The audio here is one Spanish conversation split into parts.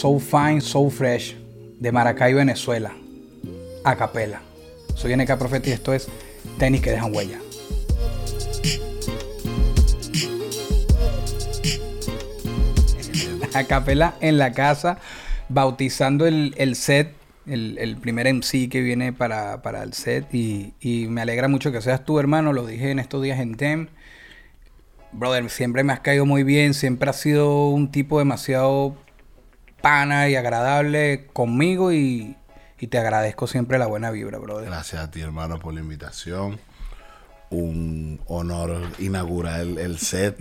So Fine, So Fresh, de Maracay, Venezuela, a capela. Soy NK Profeta y esto es Tenis que dejan huella. A capela en la casa, bautizando el, el set, el, el primer MC que viene para, para el set. Y, y me alegra mucho que seas tú, hermano. Lo dije en estos días en TEM. Brother, siempre me has caído muy bien, siempre has sido un tipo demasiado pana y agradable conmigo y, y te agradezco siempre la buena vibra, brother. Gracias a ti, hermano, por la invitación. Un honor inaugurar el, el set.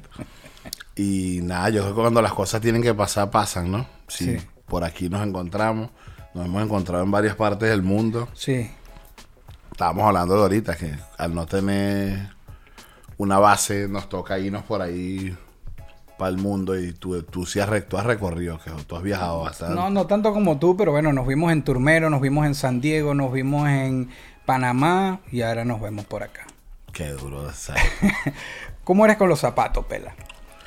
Y nada, yo creo que cuando las cosas tienen que pasar, pasan, ¿no? Si Sí. por aquí nos encontramos, nos hemos encontrado en varias partes del mundo. Sí, Estábamos hablando de ahorita que al no tener una base, nos toca irnos por ahí para el mundo. Y tú, tú sí has, re- tú has recorrido, que tú has viajado bastante. no, no tanto como tú, pero bueno, nos vimos en Turmero, nos vimos en San Diego, nos vimos en Panamá y ahora nos vemos por acá. Qué duro. ¿Cómo eres con los zapatos, Pela?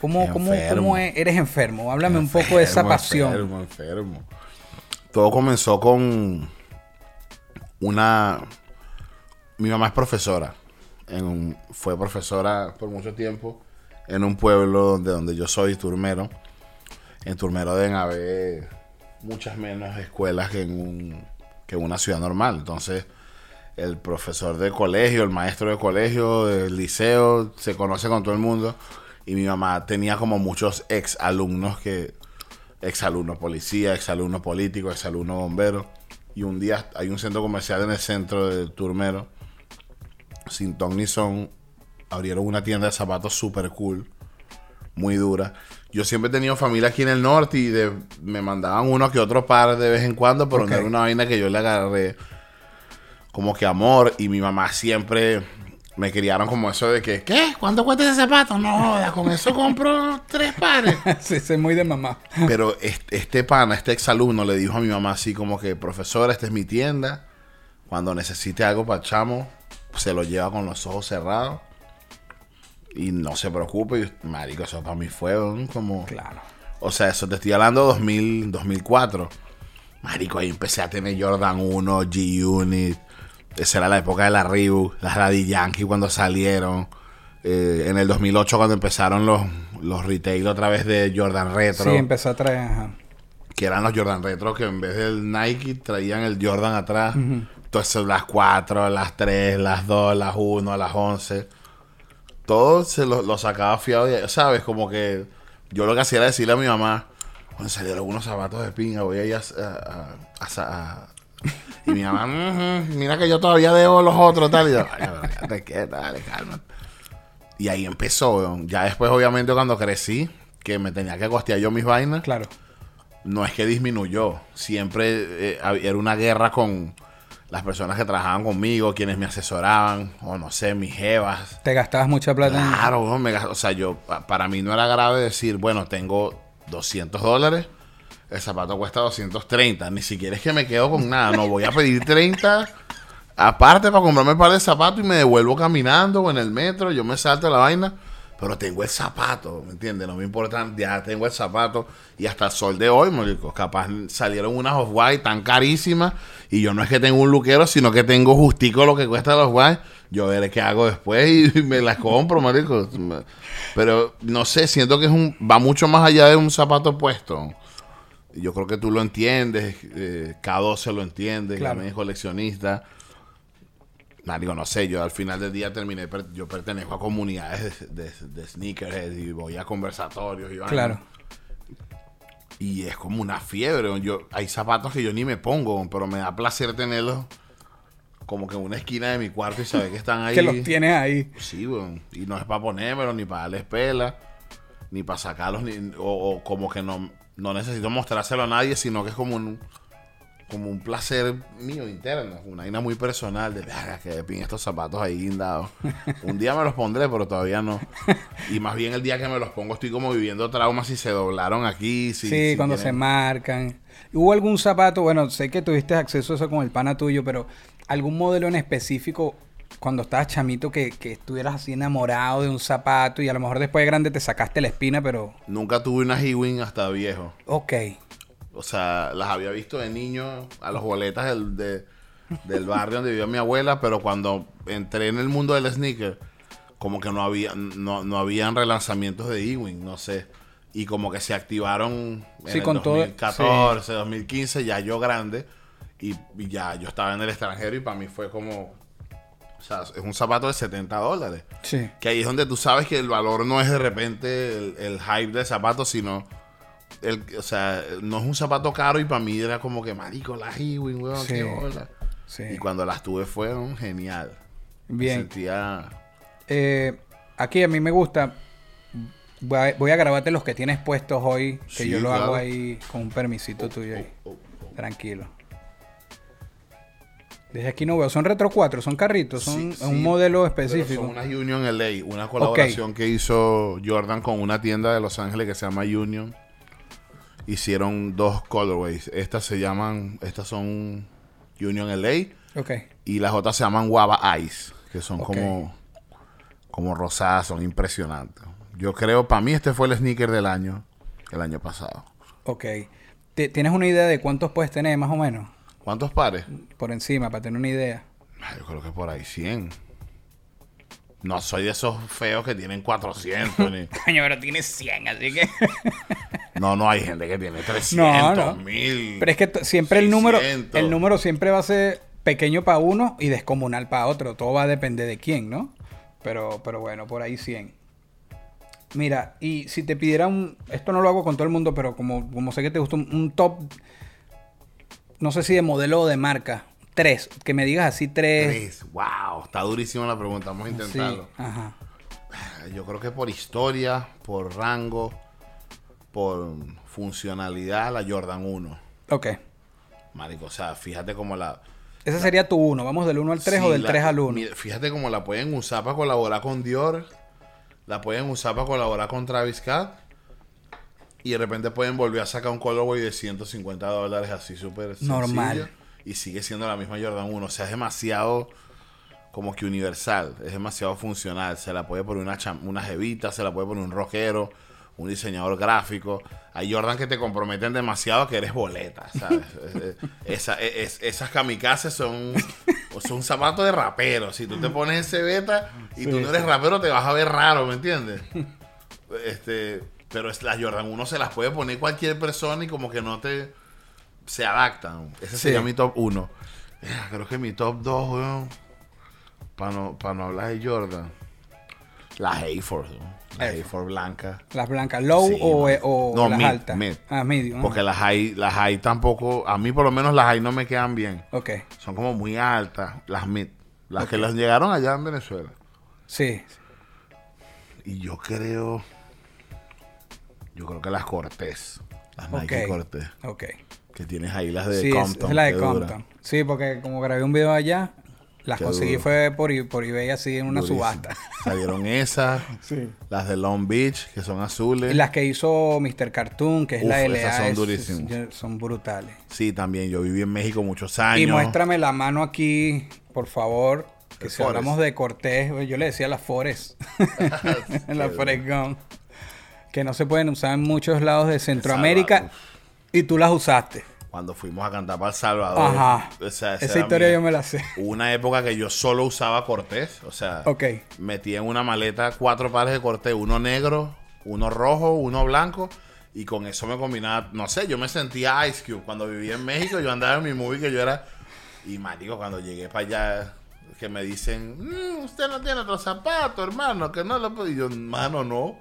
¿Cómo, cómo, cómo e- eres enfermo? Háblame un poco de esa pasión. Enfermo, enfermo. Todo comenzó con una... Mi mamá es profesora. En un- fue profesora por mucho tiempo en un pueblo donde, donde yo soy, Turmero. En Turmero deben haber muchas menos escuelas que en, un- que en una ciudad normal. Entonces, el profesor de colegio, el maestro de colegio, del liceo, se conoce con todo el mundo. Y mi mamá tenía como muchos ex alumnos que, ex alumnos policía, ex alumnos políticos, ex alumnos bomberos. Y un día hay un centro comercial en el centro de Turmero, sin ton ni son, abrieron una tienda de zapatos super cool, muy dura. Yo siempre he tenido familia aquí en el norte y de- me mandaban uno que otro par de vez en cuando, pero no era una vaina que yo le agarré como que amor. Y mi mamá siempre me criaron como eso de que, ¿qué? ¿Cuánto cuesta ese zapato? No jodas, con eso compro tres pares. sí, soy muy de mamá. Pero este, este pana, este exalumno, le dijo a mi mamá así como que, profesora, esta es mi tienda. Cuando necesite algo para chamo, se lo lleva con los ojos cerrados. Y no se preocupe, marico, eso para mí fue ¿no? como... Claro. O sea, eso te estoy hablando 2000, 2004. Marico, ahí empecé a tener Jordan 1, G-Unit. Esa era la época de la Reebok, las Daddy Yankee cuando salieron. Eh, en el 2008 cuando empezaron los, los retail otra vez de Jordan Retro. Sí, empezó a traer. ajá. que eran los Jordan Retro que en vez del Nike traían el Jordan atrás. Entonces las 4, las 3, las 2, las 1, las 11. Todo se lo, lo sacaba fiado, de- ¿sabes? Como que yo lo que hacía era decirle a mi mamá, cuando salieron unos zapatos de pinga, voy a ir a... a- a- a- a-". y mi mamá, "Ujú, mira que yo todavía debo los otros, tal. Y yo, "Ay, quieta, dale, calma. Y ahí empezó, weón. Ya después, obviamente, cuando crecí, que me tenía que costear yo mis vainas, Claro. no es que disminuyó. Siempre eh, era una guerra con las personas que trabajaban conmigo, quienes me asesoraban, o no sé, mis jevas. Te gastabas mucha plata Claro, me o sea, yo, pa- para mí no era grave decir, bueno, tengo 200 dólares, el zapato cuesta 230, ni siquiera es que me quedo con nada, no voy a pedir 30 aparte para comprarme un par de zapatos y me devuelvo caminando o en el metro, yo me salto la vaina, pero tengo el zapato, ¿me entiendes? No me importa, ya tengo el zapato y hasta el sol de hoy, marico, capaz salieron unas off-white tan carísimas y yo no es que tengo un luquero, sino que tengo justico lo que cuesta los off-white, yo veré qué hago después y me las compro, marico. Pero no sé, siento que es un va mucho más allá de un zapato puesto. Yo creo que tú lo entiendes, eh, K12 lo entiende, Claro. también es coleccionista. Marico, no sé, yo al final del día terminé, yo pertenezco a comunidades de, de, de sneakerheads y voy a conversatorios y. Claro. Y es como una fiebre. Yo, hay zapatos que yo ni me pongo, pero me da placer tenerlos como que en una esquina de mi cuarto y saber que están ahí. Que los tienes ahí. Sí, weón. Y no es para ponérmelo, ni para darles pela, ni para sacarlos, ni, o, o como que no. no necesito mostrárselo a nadie, sino que es como un, como un placer mío interno, una vaina muy personal de, "Verga, que de pin estos zapatos ahí guindados. Un día me los pondré, pero todavía no. Y más bien el día que me los pongo estoy como viviendo traumas si se doblaron aquí. Si, Sí, si cuando se marcan. ¿Hubo algún zapato? Bueno, sé que tuviste acceso a eso con el pana tuyo, pero algún modelo en específico cuando estabas chamito que, que estuvieras así enamorado de un zapato y a lo mejor después de grande te sacaste la espina, pero Nunca tuve una Ewing hasta viejo. ok. O sea, las había visto de niño a los boletas del, de- del barrio donde vivía mi abuela, pero cuando entré en el mundo del sneaker, como que no había, no, no habían relanzamientos de Ewing, no sé. Y como que se activaron en Sí, el con todo- 2014, 2015, ya yo grande, y, y ya yo estaba en el extranjero y para mí fue como... O sea, es un zapato de 70 dólares. Sí. Que ahí es donde tú sabes que el valor no es de repente el, el hype del zapato, sino. El, o sea, no es un zapato caro y para mí era como que, marico, la Ewing, weón, Sí. qué bola. Sí. Y cuando las tuve fueron genial. Me Bien. sentía. Eh, aquí a mí me gusta. Voy a, voy a grabarte los que tienes puestos hoy, que Sí, yo lo claro. hago ahí con un permisito tuyo ahí. Oh, oh. Tranquilo. Desde aquí no veo. Son Retro 4, son carritos, son Sí, un modelo específico. Son unas Union LA, una colaboración que hizo Jordan con una tienda de Los Ángeles que se llama Union. Hicieron dos colorways. Estas se llaman, estas son Union LA. Ok. Y las otras se llaman Guava Ice, que son como, como rosadas, son impresionantes. Yo creo, para mí este fue el sneaker del año, el año pasado. Ok. Te- ¿Tienes una idea de cuántos puedes tener más o menos? ¿Cuántos pares? Por encima, para tener una idea. Yo creo que por ahí 100. No soy de esos feos que tienen 400. ni- Coño, pero tienes 100, así que... No, no, hay gente que tiene 300, No, no. 1000. Pero es que siempre el número, 600. el número siempre va a ser pequeño para uno y descomunal para otro. Todo va a depender de quién, ¿no? Pero, pero bueno, por ahí 100. Mira, y si te pidiera un... Esto no lo hago con todo el mundo, pero como, como sé que te gusta un, un top... No sé si de modelo o de marca. Tres. Que me digas así tres. Tres. Wow, está durísima la pregunta. Vamos a Sí. intentarlo. Ajá. Yo creo que por historia, por rango, por funcionalidad, la Jordan 1. Ok. Marico, o sea, fíjate cómo la... Ese sería tu uno. Vamos del 1 al 3 Sí, o del la- 3 al 1. mira, fíjate cómo la pueden usar para colaborar con Dior. La pueden usar para colaborar con Travis Scott. Y de repente pueden volver a sacar un colorway de 150 dólares así súper Normal. sencillo, Y sigue siendo la misma Jordan 1. O sea, es demasiado como que universal. Es demasiado funcional. Se la puede poner una, una jevita, se la puede poner un rockero, un diseñador gráfico. Hay Jordan que te comprometen demasiado que eres boleta, ¿sabes? Es- es- Esa- es- esas kamikazes son, son zapatos de rapero. Si tú te pones ese beta y tú no eres rapero, te vas a ver raro, ¿me entiendes? Este, pero las Jordan 1 se las puede poner cualquier persona y como que no te... Se adaptan. Ese Sí. sería mi top 1. Creo que mi top 2, weón. Para no, pa' no hablar de Jordan. La Hayford, ¿no? La Hayford. Hayford blanca. Las blancas, low Sí, o, eh, o No, las mid, altas. mid. Ah, medium. Porque las high, las high tampoco, a mí por lo menos las high no me quedan bien. Ok. Son como muy altas, las mid. Las que las llegaron allá en Venezuela. Sí. Y yo creo, yo creo que las Cortés. Las Nike Ok. Cortés. Ok. Que tienes ahí las de sí, Compton. es la de dura. Compton. Sí, porque como grabé un video allá, las Qué conseguí duro. fue por, por eBay así en una Durísimo. subasta. Salieron esas, Sí. las de Long Beach, que son azules. Y las que hizo Mr. Cartoon, que es Uf, la LA. esas son durísimas. son brutales. Sí, también. Yo viví en México muchos años. Y muéstrame la mano aquí, por favor. Que si Forest. hablamos de Cortés, yo le decía la Forest. la Forest Gump. Que no se pueden usar en muchos lados de Centroamérica. Y tú las usaste. Cuando fuimos a cantar para El Salvador. Ajá. O sea, Esa historia yo me la sé. Una época que yo solo usaba Cortés. O sea, Ok. metí en una maleta cuatro pares de Cortés. Uno negro, uno rojo, uno blanco. Y con eso me combinaba, no sé, yo me sentía Ice Cube. Cuando vivía en México, yo andaba en mi movie que yo era... Y marico, cuando llegué para allá, que me dicen, "Mm, usted no tiene otro zapato, hermano, que no lo puedo... Y yo, mano, no.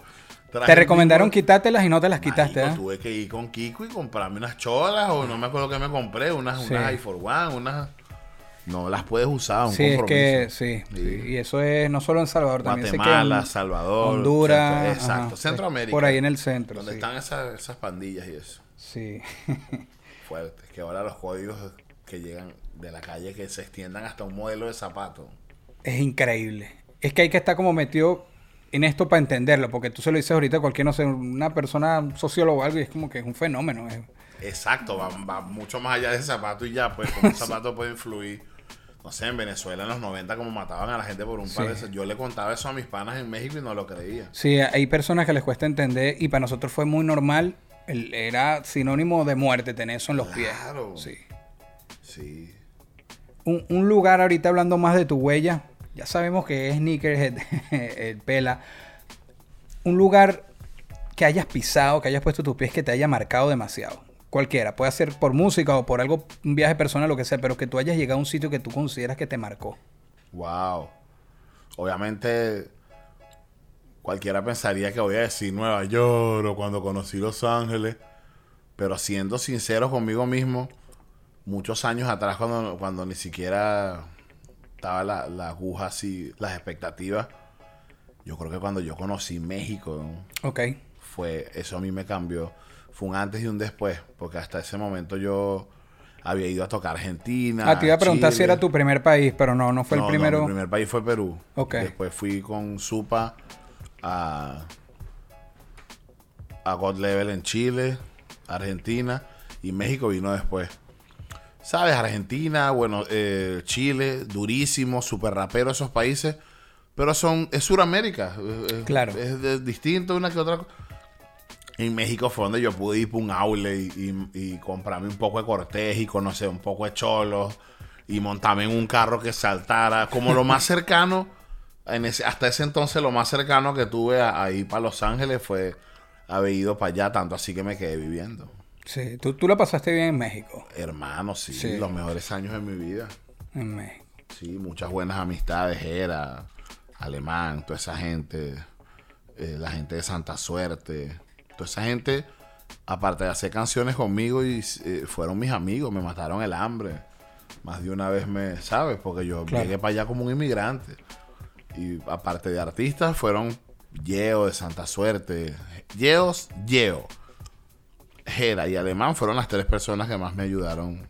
Te recomendaron quitártelas y no te las quitaste, ¿eh? tuve que ir con Kiko y comprarme unas cholas o no me acuerdo qué me compré, unas, Sí. unas i for one, unas... no las puedes usar. Un Sí, es que sí. Y eso es no solo en Salvador, también sé que Guatemala, en Salvador, Honduras, Centro- exacto, ajá, Centroamérica. Por ahí en el centro. Donde sí. están esas, esas pandillas y eso. Sí. Fuertes. Que ahora los códigos que llegan de la calle que se extiendan hasta un modelo de zapato. es increíble. Es que hay que estar como metido en esto para entenderlo, porque tú se lo dices ahorita a cualquier, no sé, una persona, un sociólogo o algo, y es como que es un fenómeno. es- Exacto, va, va mucho más allá de ese zapato y ya, pues como un zapato puede influir. No sé, en Venezuela en los 90 como mataban a la gente por un par Sí. de... Yo le contaba eso a mis panas en México y no lo creía. Sí, hay personas que les cuesta entender y para nosotros fue muy normal. el- era sinónimo de muerte tener eso en los Claro. pies. Sí. Sí. Un, un lugar, ahorita hablando más de tu huella, ya sabemos que es Sneakerhead, el Pela. Un lugar que hayas pisado, que hayas puesto tus pies, que te haya marcado demasiado. Cualquiera, puede ser por música o por algo, un viaje personal, lo que sea, pero que tú hayas llegado a un sitio que tú consideras que te marcó. Wow. Obviamente, cualquiera pensaría que voy a decir Nueva York o cuando conocí Los Ángeles. Pero siendo sincero conmigo mismo, muchos años atrás, cuando, cuando ni siquiera estaba la, la aguja así, las expectativas, yo creo que cuando yo conocí México, ¿no? Fue eso a mí me cambió. Fue un antes y un después, porque hasta ese momento yo había ido a tocar Argentina. Ah, te iba a preguntar si era tu primer país, pero no, no fue No, el no, primero. mi primer país fue Perú. Ok. Después fui con Supa a, a God Level en Chile, Argentina y México vino después. ¿Sabes? Argentina, bueno, eh, Chile, durísimo, super rapero esos países. Pero son, es Suramérica. es- es- Claro. Es de- distinto una que otra. En México fue donde yo pude ir por un aule y, y- y comprarme un poco de cortés y conocer un poco de cholos y montarme en un carro que saltara. Como lo más cercano, en ese, hasta ese entonces lo más cercano que tuve a, a ir para Los Ángeles fue haber ido para allá, tanto así que me quedé viviendo. Sí, tú, tú la pasaste bien en México. Hermano, sí, Sí. los mejores años de mi vida. En México. Sí, muchas buenas amistades, era alemán, toda esa gente, eh, la gente de Santa Suerte, toda esa gente, aparte de hacer canciones conmigo, y eh, fueron mis amigos, me mataron el hambre. Más de una vez me, ¿sabes? Porque yo Claro. llegué para allá como un inmigrante. Y aparte de artistas, fueron Yeo de Santa Suerte, Yeos, Yeo, Jera y Alemán fueron las tres personas que más me ayudaron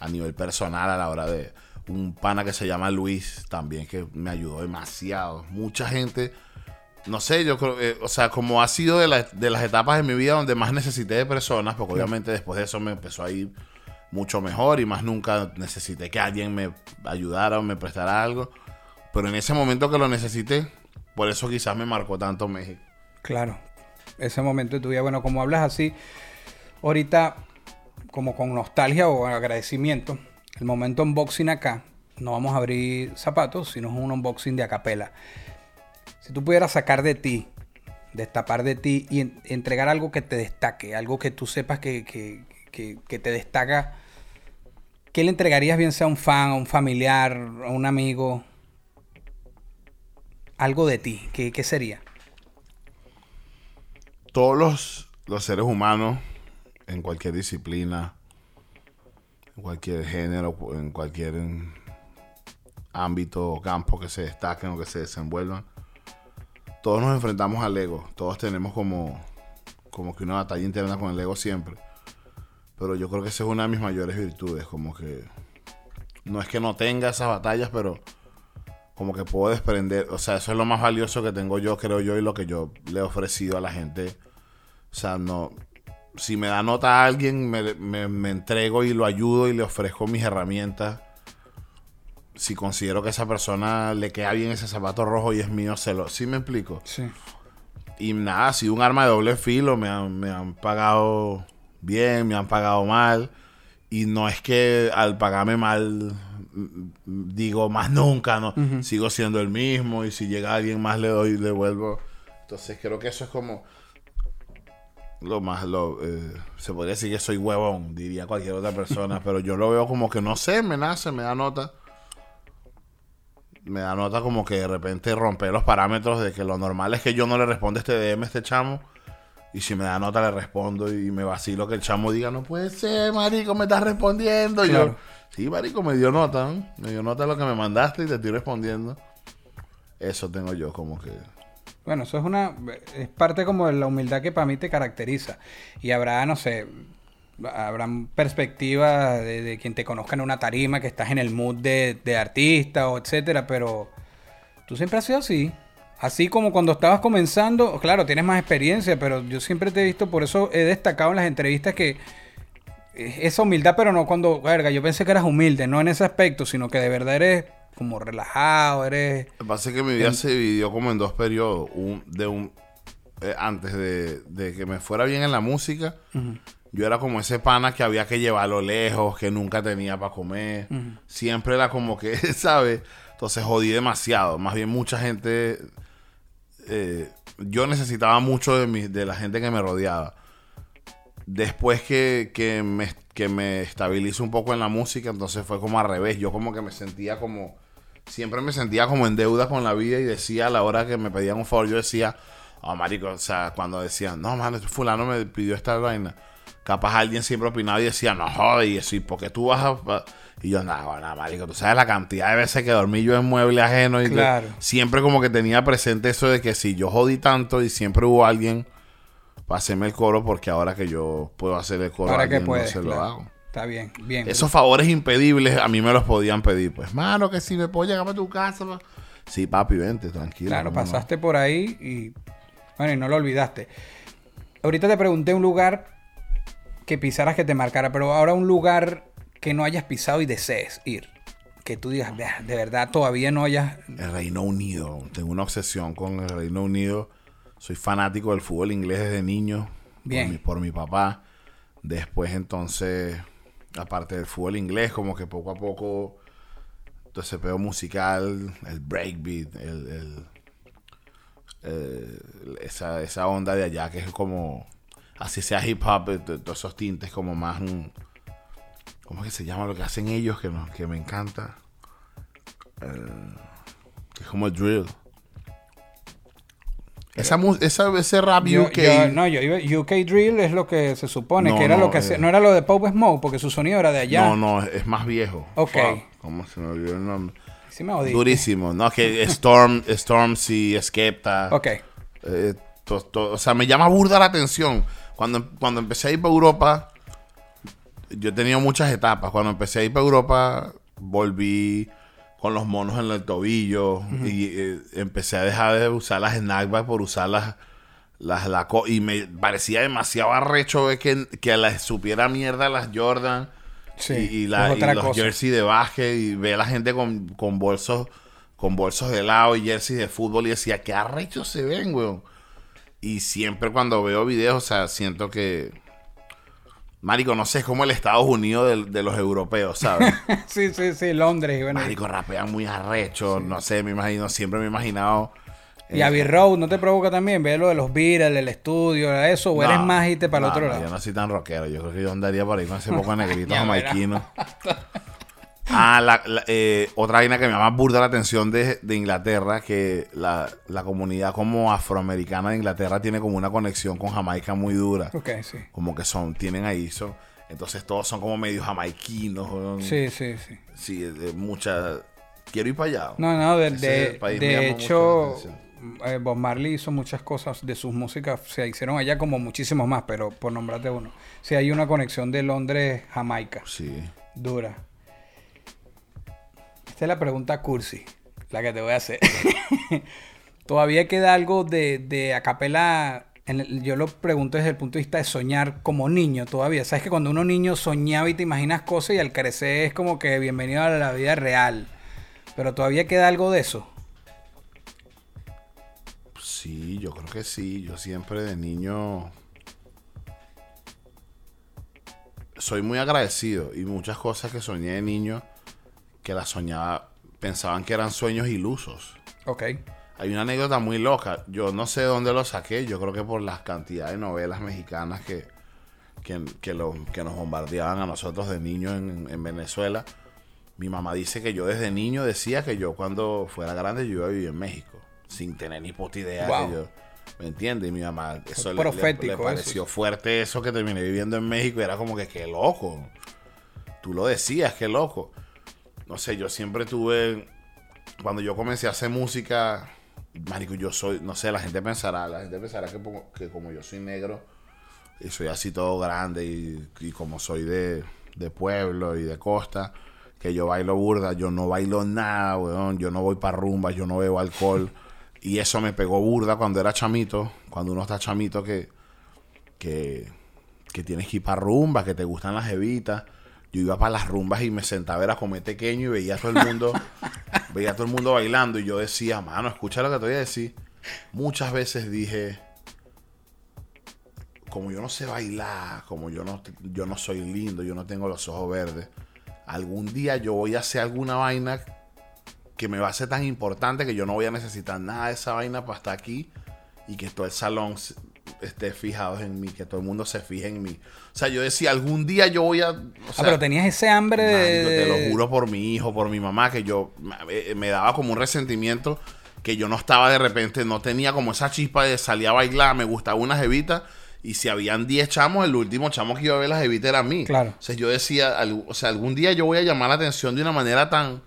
a nivel personal a la hora de un pana que se llama Luis también que me ayudó demasiado. Mucha gente, no sé, yo creo, eh, o sea, como ha sido de, la- de las etapas de mi vida donde más necesité de personas, porque obviamente después de eso me empezó a ir mucho mejor y más nunca necesité que alguien me ayudara o me prestara algo. Pero en ese momento que lo necesité, por eso quizás me marcó tanto México. Claro. Ese momento de tu vida, bueno, como hablas así, ahorita, como con nostalgia o agradecimiento, el momento unboxing acá, no vamos a abrir zapatos, sino un unboxing de acapela. Si tú pudieras sacar de ti, destapar de ti y en- entregar algo que te destaque, algo que tú sepas que, que- que- que te destaca, ¿qué le entregarías bien sea a un fan, a un familiar, a un amigo? Algo de ti, ¿qué, qué sería? todos los, los seres humanos, en cualquier disciplina, en cualquier género, en cualquier ámbito o campo que se destaquen o que se desenvuelvan, todos nos enfrentamos al ego. Todos tenemos como, como que una batalla interna con el ego siempre. Pero yo creo que esa es una de mis mayores virtudes, como que no es que no tenga esas batallas, pero como que puedo desprender, o sea, eso es lo más valioso que tengo yo, creo yo, y lo que yo le he ofrecido a la gente. O sea, no, si me da nota a alguien, me, me- me entrego y lo ayudo y le ofrezco mis herramientas. Si considero que a esa persona le queda bien ese zapato rojo y es mío, se lo, ¿sí me explico? Sí. Y nada, ha sido un arma de doble filo. Me han, me han pagado bien, me han pagado mal. Y no es que al pagarme mal mm, digo más nunca, ¿no? Sigo siendo el mismo. Y si llega alguien más le doy y le vuelvo. Entonces creo que eso es como lo más lo eh, se podría decir que soy huevón, diría cualquier otra persona, pero yo lo veo como que no sé, me nace, me da nota. Me da nota como que de repente romper los parámetros de que lo normal es que yo no le responda este DM a este chamo. Y si me da nota le respondo y me vacilo que el chamo diga, no puede ser, marico, me estás respondiendo. Y Claro. yo, Sí, marico, me dio nota, ¿no? Me dio nota lo que me mandaste y te estoy respondiendo. Eso tengo yo como que... Bueno, eso es una. Es parte como de la humildad que para mí te caracteriza. Y habrá, no sé. Habrán perspectivas de, quien te conozca en una tarima, que estás en el mood de, de artista o etcétera, pero tú siempre has sido así. Así como cuando estabas comenzando, claro, tienes más experiencia, pero yo siempre te he visto, por eso he destacado en las entrevistas que esa humildad, pero no cuando, verga, yo pensé que eras humilde, no en ese aspecto, sino que de verdad eres como relajado, eres... Lo que pasa es que mi vida se dividió como en dos periodos. Un, de un, eh, antes de, de que me fuera bien en la música, yo era como ese pana que había que llevarlo lejos, que nunca tenía para comer. Siempre era como que, ¿sabes? Entonces jodí demasiado. Más bien mucha gente... eh, yo necesitaba mucho de, mi, de la gente que me rodeaba. Después que, que, me, que me estabilizo un poco en la música, entonces fue como al revés. Yo como que me sentía como... Siempre me sentía como en deuda con la vida y decía a la hora que me pedían un favor, yo decía, oh, marico, o sea, cuando decían, no, mano, fulano me pidió esta vaina. Capaz alguien siempre opinaba y decía, no joder, y así, porque tú vas a... Y yo, nada, nada, marico, tú sabes la cantidad de veces que dormí yo en mueble ajeno y que siempre como que tenía presente eso de que si yo jodí tanto y siempre hubo alguien para hacerme el coro, porque ahora que yo puedo hacer el coro, Ahora que alguien no puedes, se lo hago. Está bien, bien. Esos favores impedibles a mí me los podían pedir. Pues, mano, que si me puedo llegar a tu casa. pa-". Sí, papi, vente, tranquilo. Claro, pasaste por ahí y bueno, y no lo olvidaste. Ahorita te pregunté un lugar que pisaras que te marcara, pero ahora un lugar que no hayas pisado y desees ir. Que tú digas, "Vea, de verdad todavía no hayas... El Reino Unido. Tengo una obsesión con el Reino Unido. Soy fanático del fútbol inglés desde niño. Bien. Por mi, por mi papá. Después, entonces, aparte del fútbol inglés, como que poco a poco, todo ese pedo musical, el breakbeat, el, eh, esa, esa onda de allá que es como, así sea hip hop, eh, to- todos esos tintes como más, mm, ¿cómo es que se llama lo que hacen ellos? Que, no- que me encanta. Eh, que es como el drill. Esa, esa, ese rap Yo, UK. yo- no, yo iba- UK Drill es lo que se supone, No, que era no, lo que eh. no era lo de Pop Smoke, porque su sonido era de allá. No, no, es más viejo. Ok. Fuck, ¿Cómo se me olvidó el nombre? Sí me jodiste. Durísimo. No, que Storm, Stormzy, Skepta. Ok. Eh, to- to- o sea, me llama burda la atención. Cuando, cuando empecé a ir para Europa, yo he tenido muchas etapas. Cuando empecé a ir para Europa, volví con los monos en el tobillo y eh, empecé a dejar de usar las snackbags por usar las, las Laco- y me parecía demasiado arrecho ver que, que las supiera mierda las Jordan Sí, y, y la- y los cosa. jerseys de básquet y ver a la gente con, con bolsos con bolsos de helado y jerseys de fútbol y decía, qué arrechos se ven, weón. Y siempre cuando veo videos, o sea, siento que... Marico, no sé, es como el Estados Unidos de, de los europeos, ¿sabes? sí, sí, sí, Londres. Y, bueno, Marico, rapean muy arrechos, no sé, me imagino, siempre me he imaginado... y Abbey Road, ¿no te provoca también ver lo de los Beatles, el estudio, eso? ¿O eres No, más irte para el no, otro no, lado? Yo no soy tan rockero. Yo creo que yo andaría por ahí con ese poco de negritos jamaiquinos. Ah, la, la- eh, otra vaina que me llama burda la atención de, de Inglaterra, que la, la comunidad como afroamericana de Inglaterra tiene como una conexión con Jamaica muy dura. Ok, sí. Como que son, tienen ahí, son, entonces todos son como medio jamaiquinos. Sí, sí, sí. Sí, de mucha... Quiero ir para allá. No, no, de, de, de hecho, eh, Bob Marley hizo muchas cosas de sus músicas, se hicieron allá como muchísimos más, pero por nombrarte uno. Sí, hay una conexión de Londres-Jamaica, Sí. dura. Esta es la pregunta cursi, la que te voy a hacer. Todavía queda algo de, de acapela. yo lo pregunto desde el punto de vista de soñar como niño todavía. Sabes que cuando uno niño soñaba y te imaginas cosas y al crecer es como que bienvenido a la vida real. Pero todavía queda algo de eso. Sí, yo creo que sí. Yo siempre de niño soy muy agradecido y muchas cosas que soñé de niño que las soñaba pensaban que eran sueños ilusos. Ok. Hay una anécdota muy loca. Yo no sé de dónde lo saqué. Yo creo que por las cantidades de novelas mexicanas que, que, que lo- que nos bombardeaban a nosotros de niños en, en Venezuela. Mi mamá dice que yo desde niño decía que yo cuando fuera grande yo iba a vivir en México. Sin tener ni puta idea Wow. que yo... ¿Me entiendes? Y mi mamá, eso le- le, le eso. pareció fuerte eso que terminé viviendo en México. Y era como que qué loco. tú lo decías, qué loco. No sé, yo siempre tuve, cuando yo comencé a hacer música, marico, yo soy, no sé, la gente pensará, la gente pensará que, como- que como yo soy negro y soy así todo grande y, y como soy de, de pueblo y de costa, que yo bailo burda, yo no bailo nada, weón, yo no voy para rumbas, yo no bebo alcohol. Y eso me pegó burda cuando era chamito, cuando uno está chamito que, que, que tienes que ir para rumbas, que te gustan las evitas. Yo iba para las rumbas y me sentaba era comer pequeño y veía a todo el mundo, veía a todo el mundo bailando y yo decía, mano, escucha lo que te voy a decir. Muchas veces dije, como yo no sé bailar, como yo no, yo no soy lindo, yo no tengo los ojos verdes, algún día yo voy a hacer alguna vaina que me va a ser tan importante que yo no voy a necesitar nada de esa vaina para estar aquí y que todo el salón se- esté fijado en mí, que todo el mundo se fije en mí. O sea, yo decía, algún día yo voy a... o ah, sea, pero tenías ese hambre de... Marico, te lo juro por mi hijo, por mi mamá, que yo me, me daba como un resentimiento que yo no estaba de repente, no tenía como esa chispa de salir a bailar, me gustaba una jevita y si habían 10 chamos, el último chamo que iba a ver la jevita era a mí. Claro. O sea, yo decía, al- o sea, algún día yo voy a llamar la atención de una manera tan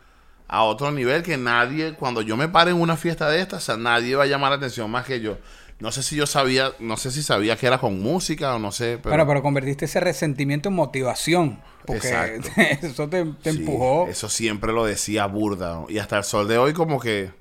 a otro nivel que nadie, cuando yo me pare en una fiesta de estas, o sea, nadie va a llamar la atención más que yo. No sé si yo sabía, no sé si sabía que era con música o no sé, pero... Bueno, pero convertiste ese resentimiento en motivación. Porque Exacto. eso te, te Sí, empujó. Eso siempre lo decía burda. ¿no? Y hasta el sol de hoy como que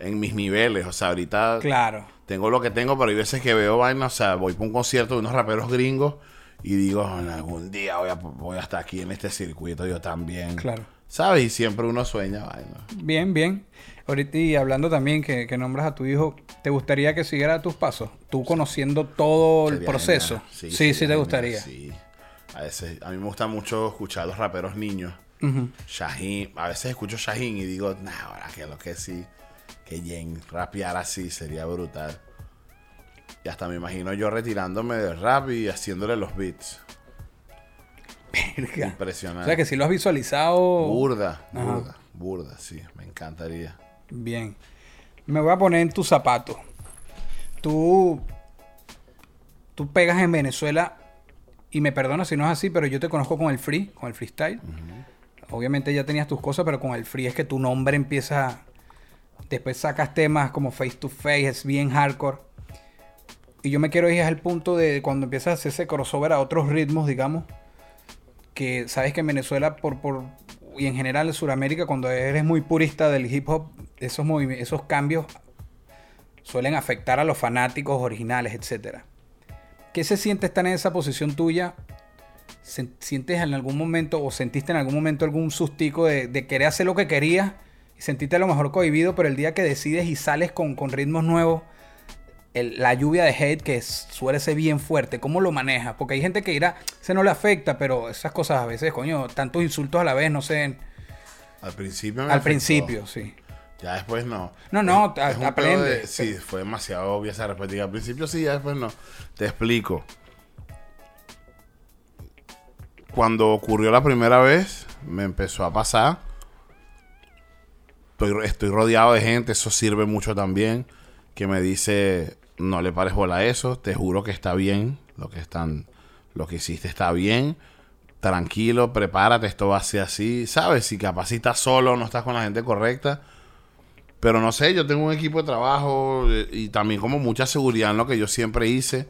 en mis niveles. O sea, ahorita Claro. tengo lo que tengo, pero hay veces que veo vainas. O sea, voy para un concierto de unos raperos gringos y digo, "En algún día voy a, voy a estar aquí en este circuito yo también. Claro. ¿Sabes? Y siempre uno sueña vaina. Bien, bien. Ahorita y hablando también que, que nombras a tu hijo, ¿te gustaría que siguiera tus pasos? Tú conociendo todo el proceso. genial. Sí, sí, te genial, gustaría. Sí. A veces, a mí me gusta mucho escuchar a los raperos niños. Shaheen, a veces escucho Shaheen y digo, nah, ahora que lo que sí, que Jen rapeara así sería brutal. Y hasta me imagino yo retirándome del rap y haciéndole los beats. Verga. Impresionante. O sea que si lo has visualizado. Burda, Ajá. burda, burda, sí, me encantaría. Bien. Me voy a poner en tus zapatos. Tú. Tú pegas en Venezuela. Y me perdonas si no es así, pero yo te conozco con el free, con el freestyle. Obviamente ya tenías tus cosas, pero con el free es que tu nombre empieza. Después sacas temas como face to face, es bien hardcore. Y yo me quiero ir al punto de cuando empiezas a hacer ese crossover a otros ritmos, digamos. Que sabes que en Venezuela, por, por, y en general en Sudamérica, cuando eres muy purista del hip hop, esos, esos cambios suelen afectar a los fanáticos originales, etcétera. ¿Qué se siente estar en esa posición tuya? ¿Sientes en algún momento o sentiste en algún momento algún sustico de, querer hacer lo que querías y sentiste a lo mejor cohibido, pero el día que decides y sales con ritmos nuevos, el- la lluvia de hate que suele ser bien fuerte, ¿cómo lo manejas? Porque hay gente que dirá, se no le afecta, pero esas cosas a veces, coño, tantos insultos a la vez, no sé, Al principio me al afectó. principio, sí. Ya después no. No, no, Es- es aprende. de- sí, fue demasiado obvia esa respuesta. Al principio sí, ya después no. Te explico. Cuando ocurrió la primera vez, me empezó a pasar. Estoy, estoy rodeado de gente, eso sirve mucho también. Que me dice, no le pares bola a eso, te juro que está bien. Lo que están, lo que hiciste está bien. Tranquilo, prepárate, esto va a ser así. ¿Sabes? Si capaz si estás solo, no estás con la gente correcta. Pero no sé, yo tengo un equipo de trabajo eh, y también como mucha seguridad en lo que yo siempre hice.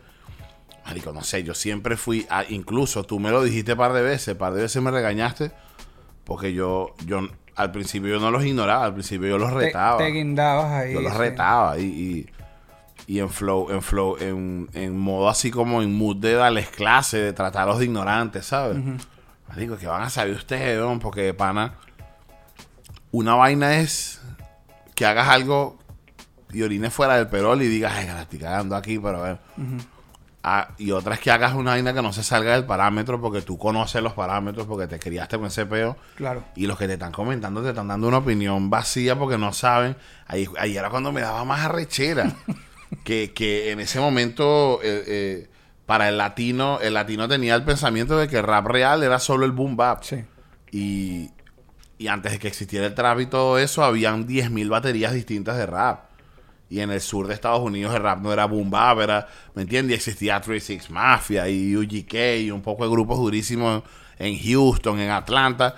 Marico, no sé, yo siempre fui, a- incluso tú me lo dijiste un par de veces, par de veces me regañaste, porque yo, yo al principio yo no los ignoraba, al principio yo los Te, retaba. te guindabas ahí. yo los sí. retaba y, y, y en flow, en flow, en, en modo así como en mood de darles clase, de tratarlos de ignorantes, ¿sabes? Marico, que van a saber ustedes, weón? porque de pana, una vaina es que hagas algo y orines fuera del perol y digas, ay, que la estoy cagando aquí, pero a ver. Ah, y otra es que hagas una vaina que no se salga del parámetro porque tú conoces los parámetros, porque te criaste con ese peo. Claro. Y los que te están comentando te están dando una opinión vacía porque no saben. Ahí, ahí era cuando me daba más arrechera. que, que en ese momento, eh, eh, para el latino, el latino tenía el pensamiento de que el rap real era solo el boom bap. Sí. Y, y antes de que existiera el trap y todo eso, habían 10.000 baterías distintas de rap. Y en el sur de Estados Unidos el rap no era boom bap, era, ¿me entiendes? Y existía 36 Mafia y UGK y un poco de grupos durísimos en Houston, en Atlanta,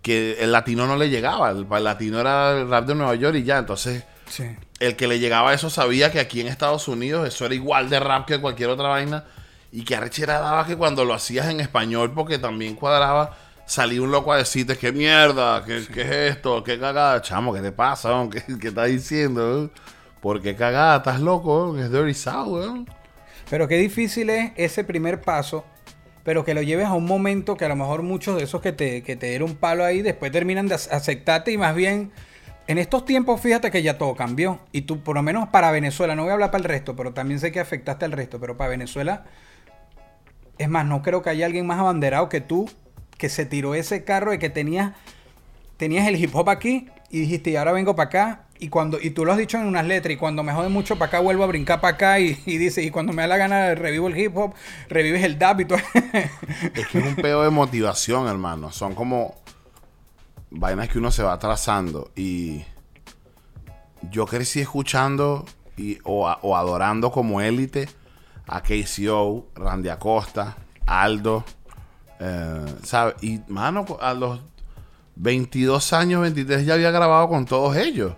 que el latino no le llegaba. El, el latino era el rap de Nueva York y ya. Entonces, Sí. el que le llegaba a eso sabía que aquí en Estados Unidos eso era igual de rap que cualquier otra vaina. Y que arrechera daba que cuando lo hacías en español, porque también cuadraba, salía un loco a decirte, ¿qué mierda? ¿Qué, qué es esto? ¿Qué cagada? Chamo, ¿qué te pasa? ¿Qué, qué estás diciendo? ¿Por qué cagada? ¿Estás loco? Es Dirty South. Pero qué difícil es ese primer paso, pero que lo lleves a un momento que a lo mejor muchos de esos que te, que te dieron un palo ahí después terminan de ac- aceptarte y más bien en estos tiempos fíjate que ya todo cambió y tú por lo menos para Venezuela, no voy a hablar para el resto, pero también sé que afectaste al resto, pero para Venezuela es más, no creo que haya alguien más abanderado que tú que se tiró ese carro de que tenías tenías el hip hop aquí y dijiste, y ahora vengo para acá. Y cuando y tú lo has dicho en unas letras, y cuando me jode mucho para acá, vuelvo a brincar para acá. Y, y dice, y cuando me da la gana, revivo el hip hop, revives el dab y todo. Es que es un pedo de motivación, hermano. Son como vainas que uno se va trazando. Y yo crecí escuchando y, o, o adorando como élite a KCO, Randy Acosta, Aldo. eh, ¿Sabes? Y, mano, a los 22 años, 23 ya había grabado con todos ellos.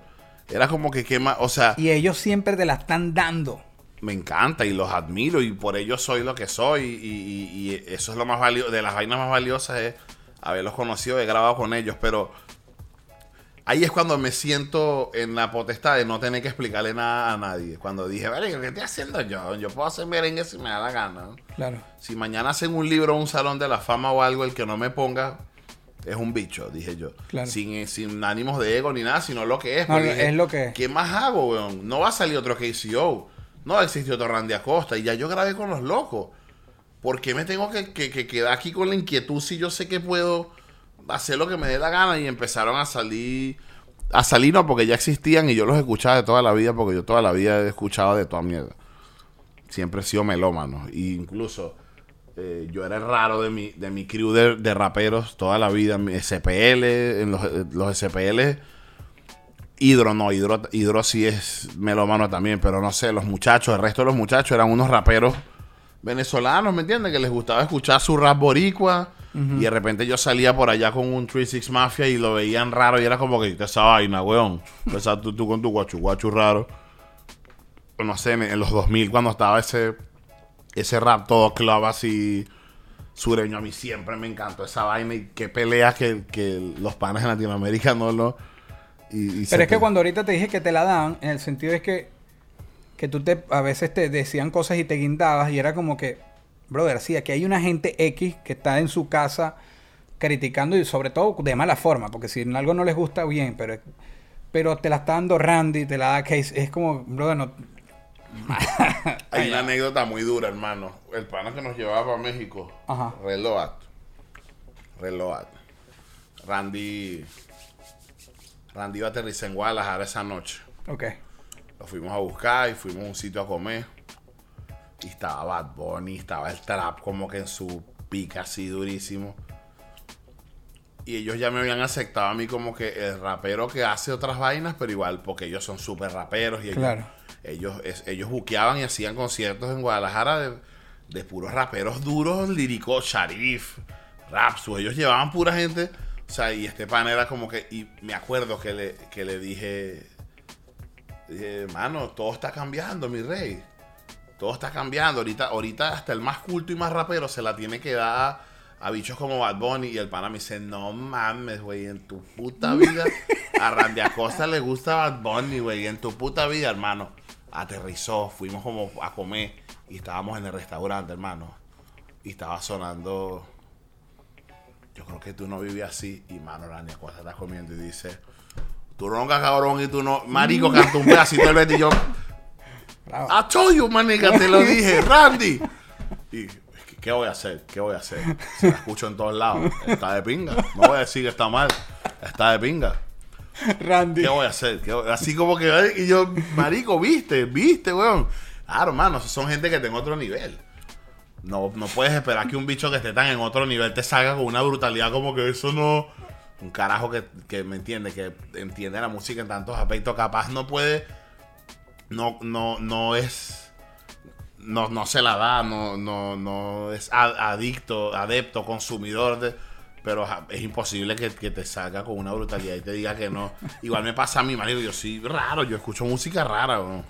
Era como que quema, o sea, y ellos siempre te la están dando. me encanta y los admiro y por ello soy lo que soy y, y- y eso es lo más valioso, de las vainas más valiosas es haberlos conocido, he grabado con ellos, pero ahí es cuando me siento en la potestad de no tener que explicarle nada a nadie. Cuando dije, vale, ¿qué estoy haciendo yo? Yo puedo hacer merengue si me da la gana. Claro. Si mañana hacen un libro un salón de la fama o algo, el que no me ponga es un bicho, dije yo. Claro. Sin, sin ánimos de ego ni nada, sino lo que es. No, porque es lo que es. ¿Qué más hago, weón? No va a salir otro KCO. No existe otro Randy Acosta. Y ya yo grabé con los locos. ¿Por qué me tengo que, que- que quedar aquí con la inquietud si yo sé que puedo hacer lo que me dé la gana? Y empezaron a salir. A salir no, porque ya existían y yo los escuchaba de toda la vida, porque yo toda la vida he escuchado de toda mierda. Siempre he sido melómano. E incluso eh, yo era el raro de mi, de mi crew de, de raperos toda la vida. Mi SPL, en los, eh, los SPL. Hidro no, Hidro, Hidro sí es melómano también, pero no sé, los muchachos, el resto de los muchachos eran unos raperos venezolanos, ¿me entiendes? Que les gustaba escuchar su rap boricua. Y de repente yo salía por allá con un 36 Mafia y lo veían raro y era como que, ¿qué es esa vaina, weón? Empezar tú, tú con tu guachu guachu raro. No sé, en, en los 2000 cuando estaba ese, ese rap todo club así sureño, a mí siempre me encantó esa vaina y qué peleas que, que los panes en Latinoamérica no lo... y- y se Pero es que cuando ahorita te dije que te la dan, en el sentido es que, que tú te, a veces te decían cosas y te guindabas y era como que, brother, sí, aquí hay una gente X que está en su casa criticando y sobre todo de mala forma, porque si algo no les gusta, bien, pero, pero te la está dando Randy, te la da Case, es como, brother, no... Hay una anécdota muy dura, hermano. El pana que nos llevaba para México, Ajá. Reload. Reload. Randy. Randy iba a aterrizar en Guadalajara esa noche. Ok. Lo fuimos a buscar y fuimos a un sitio a comer. Y estaba Bad Bunny, estaba el trap como que en su pica así durísimo. Y ellos ya me habían aceptado a mí como que el rapero que hace otras vainas, pero igual, porque ellos son súper raperos y ellos, Claro. ellos, es- ellos buqueaban y hacían conciertos en Guadalajara de, de puros raperos duros, líricos, Sharif, Rapsu. Ellos llevaban pura gente. O sea, y este pan era como que. Y me acuerdo que le, que le dije. Dije, mano, todo está cambiando, mi rey. Todo está cambiando. Ahorita, ahorita hasta el más culto y más rapero se la tiene que dar a bichos como Bad Bunny. Y el pana me dice, no mames, güey, en tu puta vida. A Randy Acosta le gusta Bad Bunny, güey. En tu puta vida, hermano. Aterrizó, fuimos como a comer. Y estábamos en el restaurante, hermano. Y estaba sonando. Yo creo que tú no vivías así. Y mano, Randy Acosta está comiendo y dice. Tú ronca cabrón y tú no. Marico, canta un pedacito del Betty y yo. Told you, manica, te lo dije, Randy. Y, ¿qué- ¿qué voy a hacer? ¿Qué voy a hacer? Si la escucho en todos lados. Está de pinga. No voy a decir que está mal. Está de pinga. Randy. ¿Qué voy a hacer? ¿Qué voy- Así como que, y yo, marico, viste, viste, weón. Claro, hermano, son gente que está en otro nivel. No, no puedes esperar que un bicho que esté tan en otro nivel te salga con una brutalidad como que eso no. Un carajo que, que me entiende, que entiende la música en tantos aspectos, capaz no puede. No, no, no es. no, no se la da, no, no, no es adicto, adepto, consumidor de. Pero es imposible que, que te salga con una brutalidad y te diga que no. Igual me pasa a mí, marico. Yo soy raro, yo escucho música rara, bro.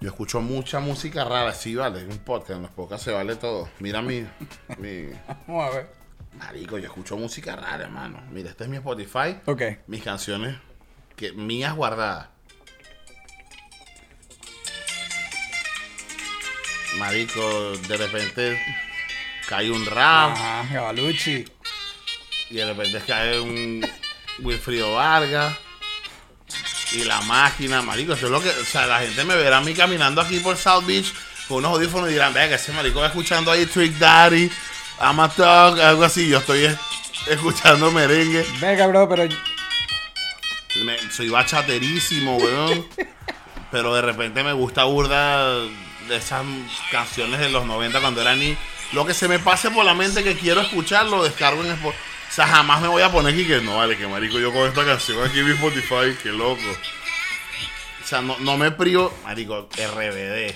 Yo escucho mucha música rara, sí, vale. Un podcast, en los podcasts se vale todo. Mira mi, mi. Vamos a ver. Marico, yo escucho música rara, hermano. Mira, este es mi Spotify. Ok. Mis canciones que mías guardadas. Marico, de repente cae un rap Ajá, Gavalucci. y de repente cae un Wilfrido Vargas y la máquina, marico, eso es lo que, o sea, la gente me verá a mí caminando aquí por South Beach con unos audífonos y dirán, vea que ese marico va escuchando ahí Trick Daddy, Ama Talk, algo así, yo estoy es- escuchando merengue. Venga, bro, pero Me- soy bachaterísimo, weón. Pero de repente me gusta burda de esas canciones de los 90 cuando era ni. Lo que se me pase por la mente que quiero escuchar, lo descargo en Spotify. O sea, jamás me voy a poner aquí que no, vale, que marico, yo con esta canción aquí en mi Spotify, qué loco. O sea, no, no me privo, marico, RBD.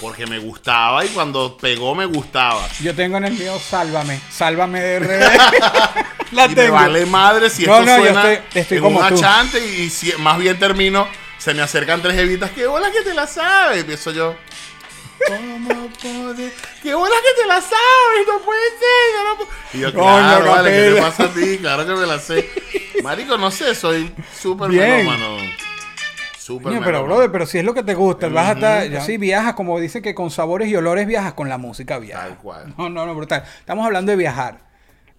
Porque me gustaba y cuando pegó me gustaba. yo tengo en el mío Sálvame. Sálvame de RD. La y me vale madre si No, esto no, yo suena estoy- estoy en como un tú. achante y, y si- más bien termino, se me acercan tres evitas, qué bola que te la sabes, empiezo yo. ¿Cómo puede? ¡Qué bola que te la sabes! ¡No puede ser! yo no pu-". Y yo, claro, vale, ¿qué te pasa a ti? Claro que me la sé. Marico, no sé, soy súper melómano. Coño, pero, brother, pero si es lo que te gusta, vas a estar, sí, viajas, como dice que con sabores y olores viajas, con la música viajas. Tal cual. No, no, no, brutal. Estamos hablando de viajar.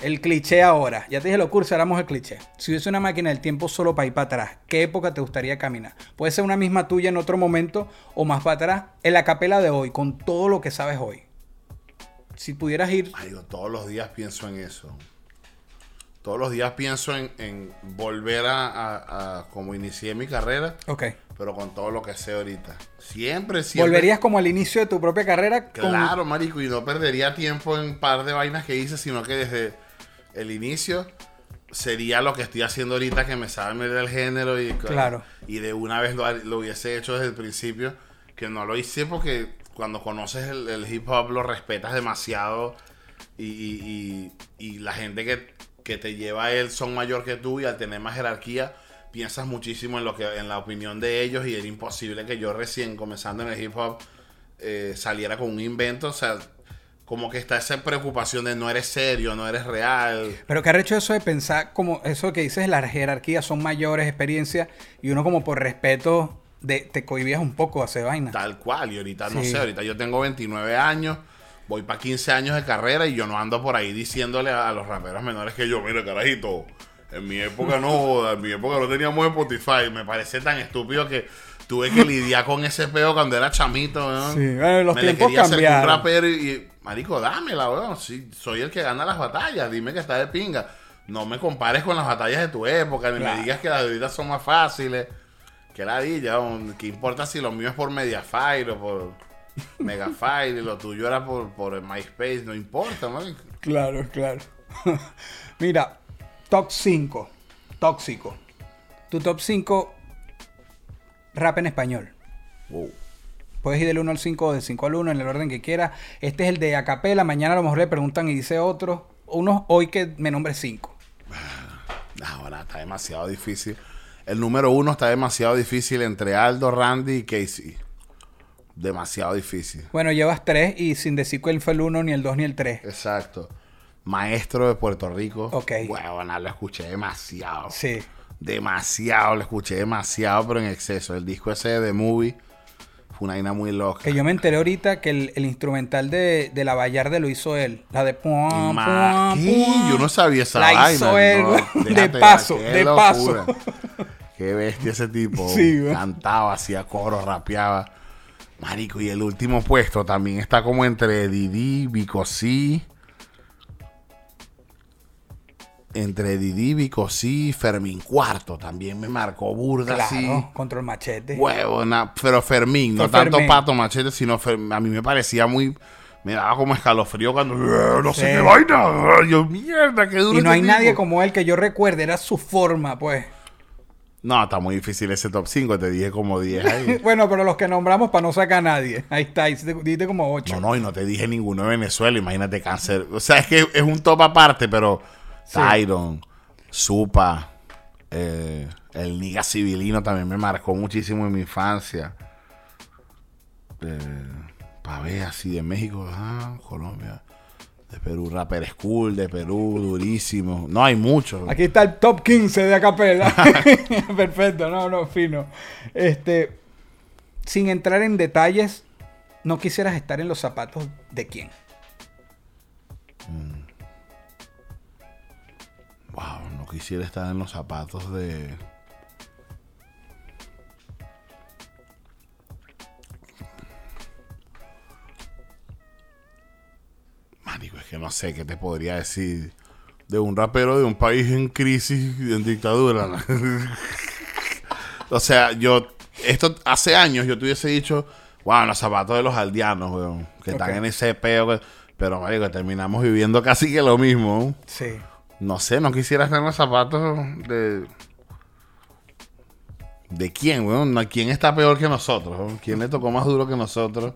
El cliché ahora. Ya te dije lo curso, éramos el cliché. Si hubiese una máquina del tiempo solo para ir para atrás, ¿qué época te gustaría caminar? Puede ser una misma tuya en otro momento o más para atrás. En la capela de hoy, con todo lo que sabes hoy. Si pudieras ir. Marico, todos los días pienso en eso. Todos los días pienso en, en volver a, a- a como inicié mi carrera, Ok. pero con todo lo que sé ahorita. Siempre, siempre. ¿Volverías como al inicio de tu propia carrera? con- Claro, marico, y no perdería tiempo en un par de vainas que hice, sino que desde el inicio sería lo que estoy haciendo ahorita, que me sabe meter el género y, Claro. y de una vez lo, lo hubiese hecho desde el principio, que no lo hice porque cuando conoces el, el hip hop lo respetas demasiado y, y- y- y la gente que, que te lleva a él son mayor que tú y al tener más jerarquía piensas muchísimo en lo que en la opinión de ellos y era imposible que yo recién comenzando en el hip hop eh, saliera con un invento, o sea, como que está esa preocupación de no eres serio, no eres real. Pero qué ha hecho eso de pensar, como eso que dices, las jerarquías son mayores experiencias y uno como por respeto de, te cohibías un poco a hacer vaina. Tal cual, y ahorita no Sí. sé, ahorita yo tengo 29 años, voy para 15 años de carrera y yo no ando por ahí diciéndole a, a los raperos menores que yo, mira, carajito, en mi época no, en mi época no teníamos Spotify, me parece tan estúpido que tuve que lidiar con ese peo cuando era chamito, ¿no? Sí, bueno, los Me le tiempos quería hacer cambiaron. un rapero y, y, marico, dámela, weón, sí, soy el que gana las batallas, dime que está de pinga. No me compares con las batallas de tu época, ni Claro. me digas que las de ahorita son más fáciles. Que ladilla, weón. ¿qué importa si lo mío es por Mediafire o por Megafire y lo tuyo era por, por MySpace? No importa, marico. Claro, claro. Mira, top 5. Tóxico. Tu top 5 rap en español. Wow. Puedes ir del 1 al 5 del 5 al 1 en el orden que quieras. Este es el de acapela. Mañana a lo mejor le preguntan y dice otro. Unos hoy que me nombre 5. Ahora está demasiado difícil. El número uno está demasiado difícil entre Aldo, Randy y Casey. Demasiado difícil. Bueno, llevas 3 y sin decir cuál fue el 1, ni el 2, ni el 3. Exacto. Maestro de Puerto Rico. Ok. Bueno, lo escuché demasiado. Sí. Demasiado, lo escuché demasiado, pero en exceso. El disco ese de The Movie fue una vaina muy loca. Que yo me enteré ahorita que el, el instrumental de, de la Vallarde lo hizo él. La de Ma- ¿Qué? puam. Yo no sabía esa La vaina. hizo él, no. güey. De paso, de locura. paso. Qué bestia ese tipo. Sí. Cantaba, hacía coro, rapeaba. Marico, y el último puesto también está como entre Didi, Bicosí. Entre Didi, Bicosí, Fermín Cuarto. También me marcó burda Claro, así. control machete. Huevo, na- pero Fermín, no tanto. Pato Machete, sino a mí me parecía muy. Me daba como escalofrío cuando. "Eh, No sé qué vaina. Yo, mierda, qué duro. y no hay nadie tipo". como él que yo recuerde, era su forma, pues. No, está muy difícil ese top 5. Te dije como 10 ahí. Bueno, pero los que nombramos para no sacar a nadie. Ahí está, ahí te- diste como 8. No, no, y no te dije ninguno de Venezuela. Imagínate cáncer. O sea, es que es un top aparte, pero Sí. Tyron, Supa, eh, el Niga Civilino también me marcó muchísimo en mi infancia. Eh, pa' ver, así de México, ah, Colombia. De Perú, Rapper School, de Perú, durísimo. No, hay muchos. Aquí está el top 15 de Acapella. Perfecto, no, no, fino. Este, sin entrar en detalles, ¿no quisieras estar en los zapatos de quién? Wow, no quisiera estar en los zapatos de. Que no sé qué te podría decir de un rapero de un país en crisis, en dictadura. o sea, yo, esto hace años yo te hubiese dicho, wow, los zapatos de los aldeanos, weón, que están en ese peo. Pero, marico, terminamos viviendo casi que lo mismo. Sí. No sé, no quisiera estar en los zapatos de. ¿De quién, weón? ¿Quién está peor que nosotros? ¿Quién le tocó más duro que nosotros?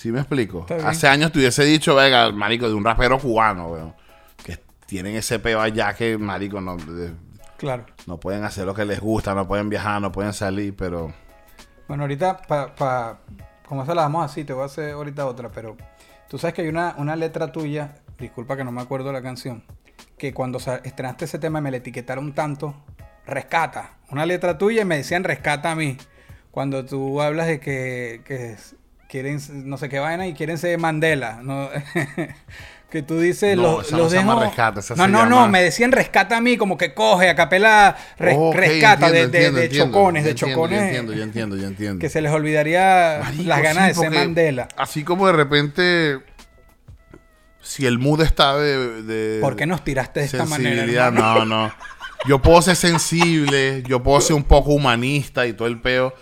¿Sí me explico? Hace años te hubiese dicho, venga, marico, de un rapero cubano, weón. Que tienen ese peo allá que, marico, no, de- Claro. no pueden hacer lo que les gusta, no pueden viajar, no pueden salir, pero... Bueno, ahorita, pa, pa- como se la damos así, te voy a hacer ahorita otra, pero tú sabes que hay una, una letra tuya, disculpa que no me acuerdo la canción, que cuando estrenaste ese tema me la etiquetaron tanto, rescata, una letra tuya y me decían rescata a mí. Cuando tú hablas de que, quieren no sé qué vaina y quieren ser Mandela, ¿no? que tú dices No, los, no los llama dejo- no, no, no, me decían rescata a mí, como que coge, a capela res- rescata de- entiendo, de, entiendo, de entiendo. chocones, de entiendo, chocones Ya entiendo, ya entiendo, ya entiendo. que se les olvidaría Marico, las ganas sí, de ser Mandela. Así como de repente, si el mood está de... de ¿Por qué nos tiraste de esta manera? no, no. Yo puedo ser sensible, yo puedo ser un poco humanista y todo el peo,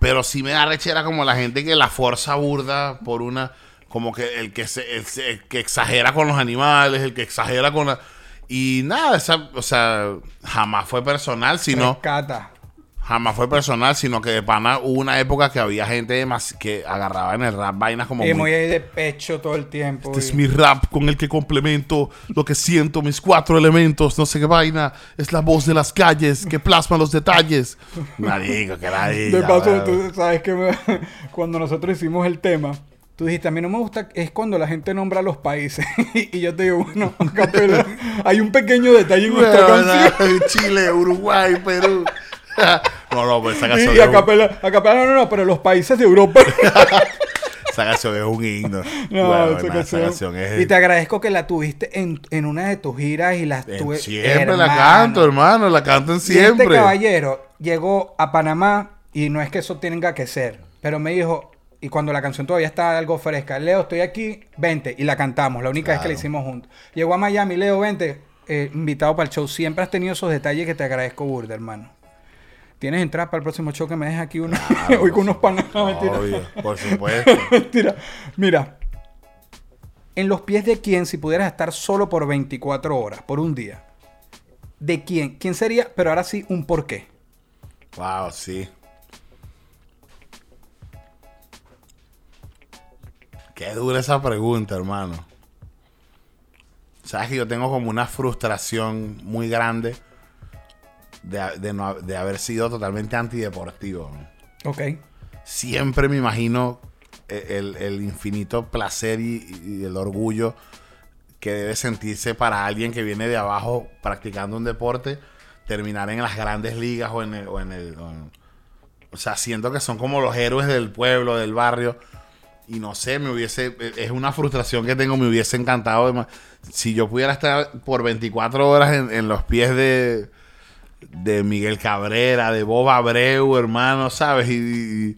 pero sí me da rechera como la gente que la fuerza burda por una, como que el que se, el, que exagera con los animales, el que exagera con la... Y nada, o sea, jamás fue personal, sino... Rescata. Jamás fue personal, sino que de pana hubo una época que había gente más que agarraba en el rap vainas como Y muy- muy de pecho todo el tiempo. este es y- mi rap con el que complemento lo que siento, mis cuatro elementos, no sé qué vaina. Es la voz de las calles que plasma los detalles. Marico, que la De paso, tú sabes que me- cuando nosotros hicimos el tema, tú dijiste, a mí no me gusta, es cuando la gente nombra los países. y yo te digo, bueno, capela, hay un pequeño detalle en nuestra canción. Chile, Uruguay, Perú. no, no, pues esa Y, canción, y es a capela, a capela, no, no, no, pero los países de Europa. esa canción es un himno. No, Bueno, esa, esa canción. canción es... Y te agradezco que la tuviste en, en una de tus giras y las tuve. siempre la canto, hermano, la cantan Y siempre. este caballero llegó a Panamá y no es que eso tenga que ser, pero me dijo, y cuando la canción todavía está algo fresca, Leo, estoy aquí, vente, y la cantamos, la única vez que la Claro. hicimos juntos. Llegó a Miami, Leo, vente, eh, invitado para el show. Siempre has tenido esos detalles que te agradezco, burda, hermano. Tienes entrada para el próximo show que me dejes aquí uno, hoy con unos panas. No, mentira. Obvio, por supuesto. Mentira. Mira, en los pies de quién, si pudieras estar solo por 24 horas, por un día, ¿de quién? ¿Quién sería? Pero ahora sí, un porqué. Wow, sí. Qué dura esa pregunta, hermano. Sabes que yo tengo como una frustración muy grande de, de no- de haber sido totalmente antideportivo. ¿no? Ok. Siempre me imagino e- el, el infinito placer y, y el orgullo que debe sentirse para alguien que viene de abajo practicando un deporte, terminar en las grandes ligas o en el... O, en el- o en- o sea, siento que son como los héroes del pueblo, del barrio. Y no sé, me hubiese... Es una frustración que tengo, me hubiese encantado. de Si yo pudiera estar por 24 horas en, en los pies de, de Miguel Cabrera, de Bob Abreu, hermano, ¿sabes? Y,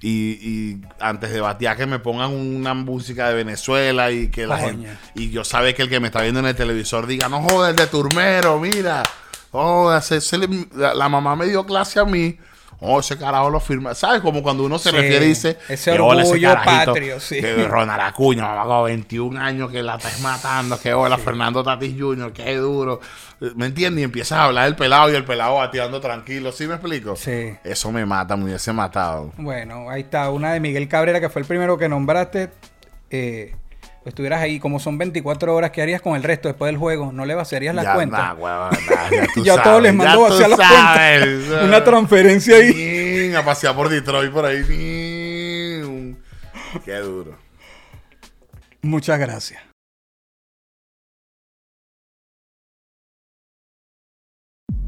y, antes de batear que me pongan una música de Venezuela y que la gente... Y yo sabe que el que me está viendo en el televisor diga, no joder, de Turmero, mira. Oh, se- se le- la, la mamá me dio clase a mí. Oh, ese carajo lo firma. ¿Sabes? Como cuando uno se Sí, refiere y dice. ese que orgullo carajito, patrio, sí. Que Ronald Acuña, con 21 años que la estás matando. Que hola, Fernando Tatis Jr., qué duro. ¿Me entiendes? Y empiezas a hablar del pelado y el pelado bateando tranquilo. ¿Sí me explico? Sí. Eso me mata, me hubiese matado. Bueno, ahí está, una de Miguel Cabrera, que fue el primero que nombraste. Eh, estuvieras ahí, como son 24 horas, ¿qué harías con el resto después del juego? ¿No le vaciarías las Ya, cuentas? nah, ya tú todos les mando vaciar las sabes. cuentas. Una transferencia ahí. A pasear por Detroit por ahí. Qué duro. Muchas gracias.